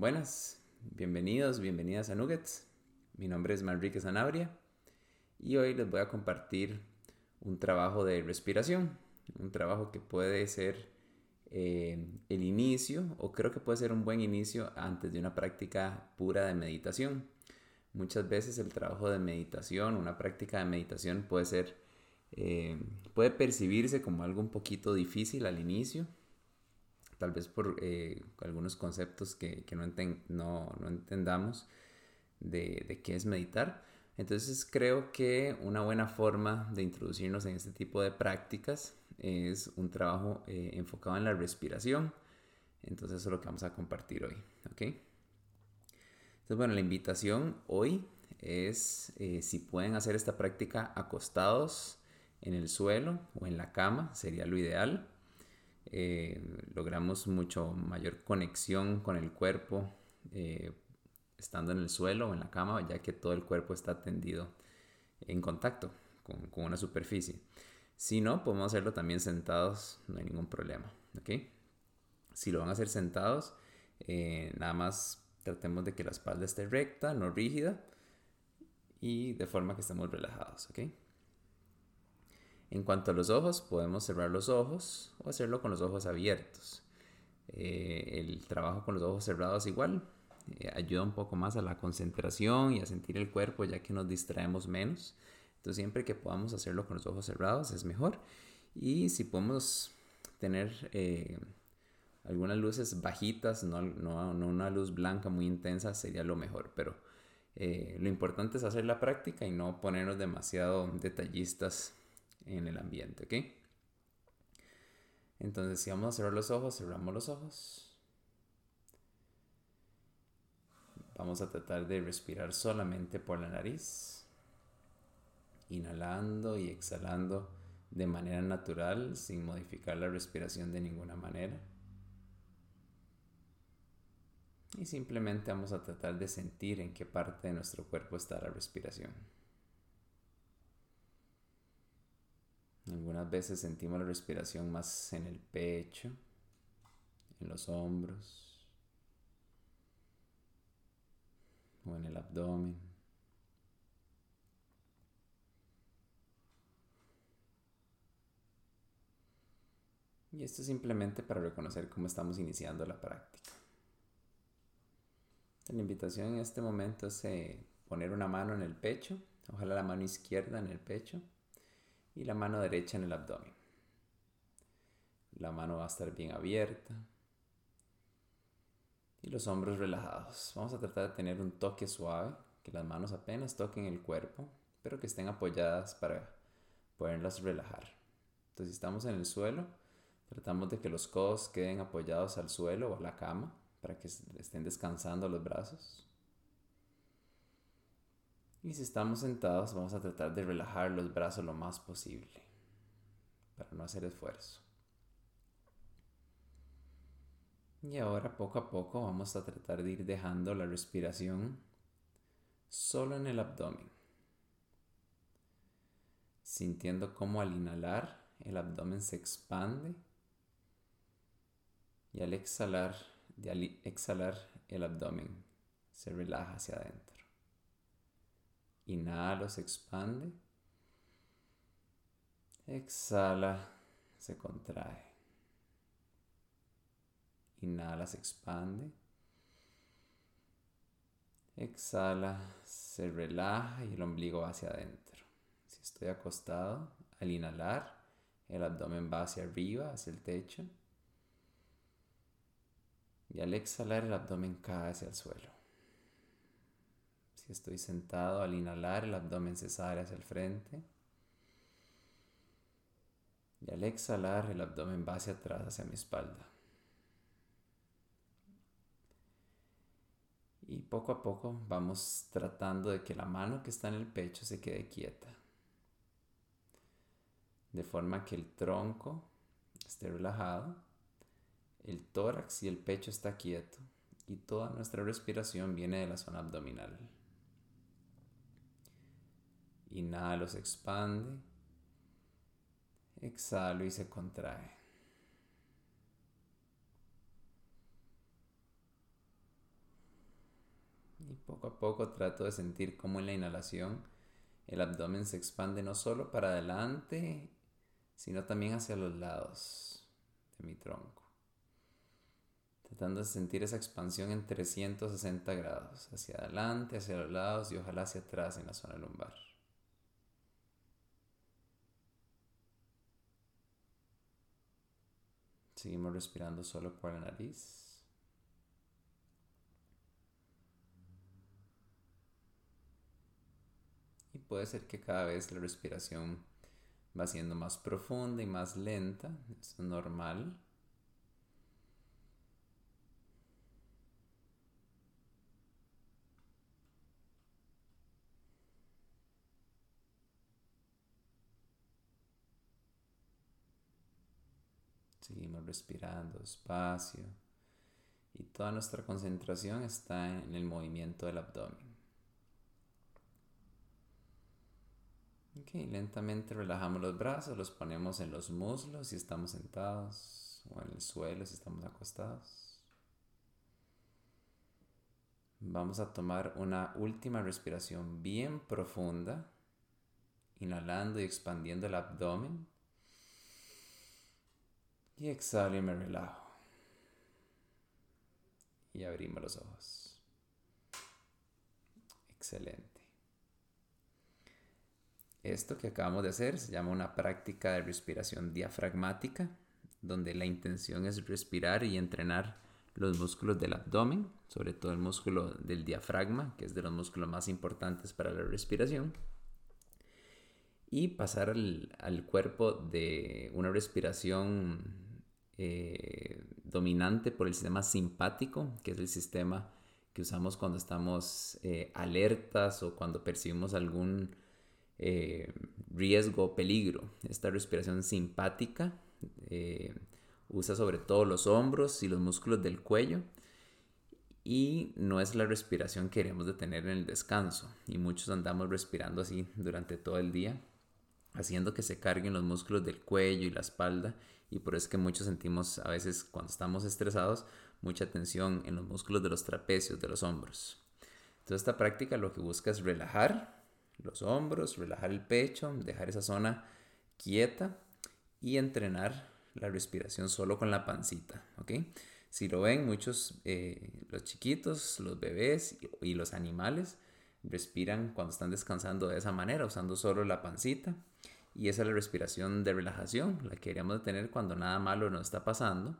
Buenas, bienvenidos, bienvenidas a Nuggets. Mi nombre es Manrique Sanabria y hoy les voy a compartir un trabajo de respiración, un trabajo que puede ser eh, el inicio o creo que puede ser un buen inicio antes de una práctica pura de meditación. Muchas veces el trabajo de meditación, una práctica de meditación puede ser, eh, puede percibirse como algo un poquito difícil al inicio, tal vez por eh, algunos conceptos que, que no, no, no, entendamos de, de, qué es meditar. Entonces creo que una buena forma de introducirnos en este tipo de prácticas es un trabajo eh, enfocado en la respiración. Entonces eso es lo que vamos a compartir hoy. ¿ok? Entonces bueno, la invitación hoy es eh, si pueden hacer esta práctica acostados en el suelo o en la cama, sería lo ideal. Eh, logramos mucho mayor conexión con el cuerpo eh, estando en el suelo o en la cama, ya que todo el cuerpo está tendido en contacto con, con una superficie. Si no, podemos hacerlo también sentados, no hay ningún problema. ¿okay? Si lo van a hacer sentados, eh, nada más tratemos de que la espalda esté recta, no rígida, y de forma que estemos relajados. ¿okay? En cuanto a los ojos, podemos cerrar los ojos o hacerlo con los ojos abiertos. Eh, el trabajo con los ojos cerrados igual eh, ayuda un poco más a la concentración y a sentir el cuerpo ya que nos distraemos menos. Entonces siempre que podamos hacerlo con los ojos cerrados es mejor. Y si podemos tener eh, algunas luces bajitas, no, una luz blanca muy intensa, sería lo mejor. Pero lo importante es hacer la práctica y no ponernos demasiado detallistas en el ambiente, ¿ok? Entonces, si vamos a cerrar los ojos, cerramos los ojos. Vamos a tratar de respirar solamente por la nariz, inhalando y exhalando de manera natural, sin modificar la respiración de ninguna manera. Y simplemente vamos a tratar de sentir en qué parte de nuestro cuerpo está la respiración. Algunas veces sentimos la respiración más en el pecho, en los hombros o en el abdomen. Y esto es simplemente para reconocer cómo estamos iniciando la práctica. La invitación en este momento es eh, poner una mano en el pecho, ojalá la mano izquierda en el pecho y la mano derecha en el abdomen. La mano va a estar bien abierta y los hombros relajados. Vamos a tratar de tener un toque suave, que las manos apenas toquen el cuerpo, pero que estén apoyadas para poderlas relajar. Entonces, si estamos en el suelo, tratamos de que los codos queden apoyados al suelo o a la cama para que estén descansando los brazos. Y si estamos sentados, vamos a tratar de relajar los brazos lo más posible para no hacer esfuerzo. Y ahora poco a poco vamos a tratar de ir dejando la respiración solo en el abdomen, sintiendo cómo al inhalar el abdomen se expande y al exhalar, al exhalar el abdomen se relaja hacia adentro. Inhala, se expande. Exhala, se contrae. Inhala, se expande. Exhala, se relaja y el ombligo va hacia adentro. Si estoy acostado, al inhalar, el abdomen va hacia arriba, hacia el techo. Y al exhalar, el abdomen cae hacia el suelo. Estoy sentado, al inhalar el abdomen se sale hacia el frente. Y al exhalar el abdomen va hacia atrás, hacia mi espalda. Y poco a poco vamos tratando de que la mano que está en el pecho se quede quieta. De forma que el tronco esté relajado, el tórax y el pecho está quieto y toda nuestra respiración viene de la zona abdominal. Inhalo, se expande. Exhalo y se contrae. Poco a poco trato de sentir cómo en la inhalación el abdomen se expande no solo para adelante, sino también hacia los lados de mi tronco. Tratando de sentir esa expansión en 360 grados, hacia adelante, hacia los lados y ojalá hacia atrás en la zona lumbar. Seguimos respirando solo por la nariz. Y puede ser que cada vez la respiración va siendo más profunda y más lenta. Es normal. Seguimos respirando despacio y toda nuestra concentración está en el movimiento del abdomen. Ok, lentamente relajamos los brazos, los ponemos en los muslos si estamos sentados o en el suelo si estamos acostados. Vamos a tomar una última respiración bien profunda, inhalando y expandiendo el abdomen. Y exhalo y me relajo. Y abrimos los ojos. Excelente. Esto que acabamos de hacer se llama una práctica de respiración diafragmática, donde la intención es respirar y entrenar los músculos del abdomen, sobre todo el músculo del diafragma, que es de los músculos más importantes para la respiración, y pasar al, cuerpo de una respiración eh, dominante por el sistema simpático, que es el sistema que usamos cuando estamos eh, alertas o cuando percibimos algún eh, riesgo o peligro. Esta respiración simpática usa sobre todo los hombros y los músculos del cuello y no es la respiración que queremos de tener en el descanso y muchos andamos respirando así durante todo el día haciendo que se carguen los músculos del cuello y la espalda y por eso es que muchos sentimos a veces cuando estamos estresados mucha tensión en los músculos de los trapecios, de los hombros. Entonces esta práctica lo que busca es relajar los hombros, relajar el pecho, dejar esa zona quieta y entrenar la respiración solo con la pancita, ¿ok? Si lo ven, muchos, eh, los chiquitos, los bebés y los animales respiran cuando están descansando de esa manera, usando solo la pancita y esa es la respiración de relajación, la que deberíamos de tener cuando nada malo nos está pasando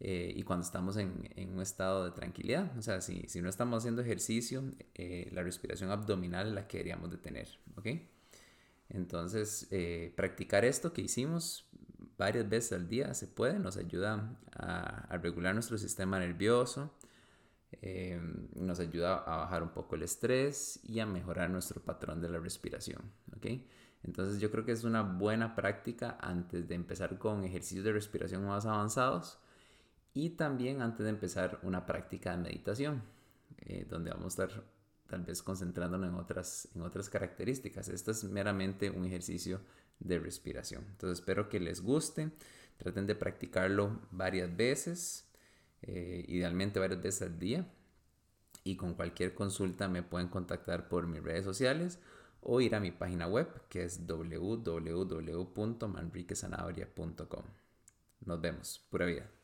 eh, y cuando estamos en, en, un estado de tranquilidad. O sea, si, si no estamos haciendo ejercicio, eh, la respiración abdominal es la que deberíamos de tener. ¿ok? Entonces, eh, practicar esto que hicimos varias veces al día se puede, nos ayuda a, regular nuestro sistema nervioso, nos ayuda a bajar un poco el estrés y a mejorar nuestro patrón de la respiración. ¿ok? Entonces yo creo que es una buena práctica antes de empezar con ejercicios de respiración más avanzados y también antes de empezar una práctica de meditación, eh, donde vamos a estar tal vez concentrándonos en otras, en otras características. Esto es meramente un ejercicio de respiración. Entonces espero que les guste, traten de practicarlo varias veces, eh, idealmente varias veces al día. Y con cualquier consulta me pueden contactar por mis redes sociales o ir a mi página web que es www.manriquezanabria.com. Nos vemos. Pura vida.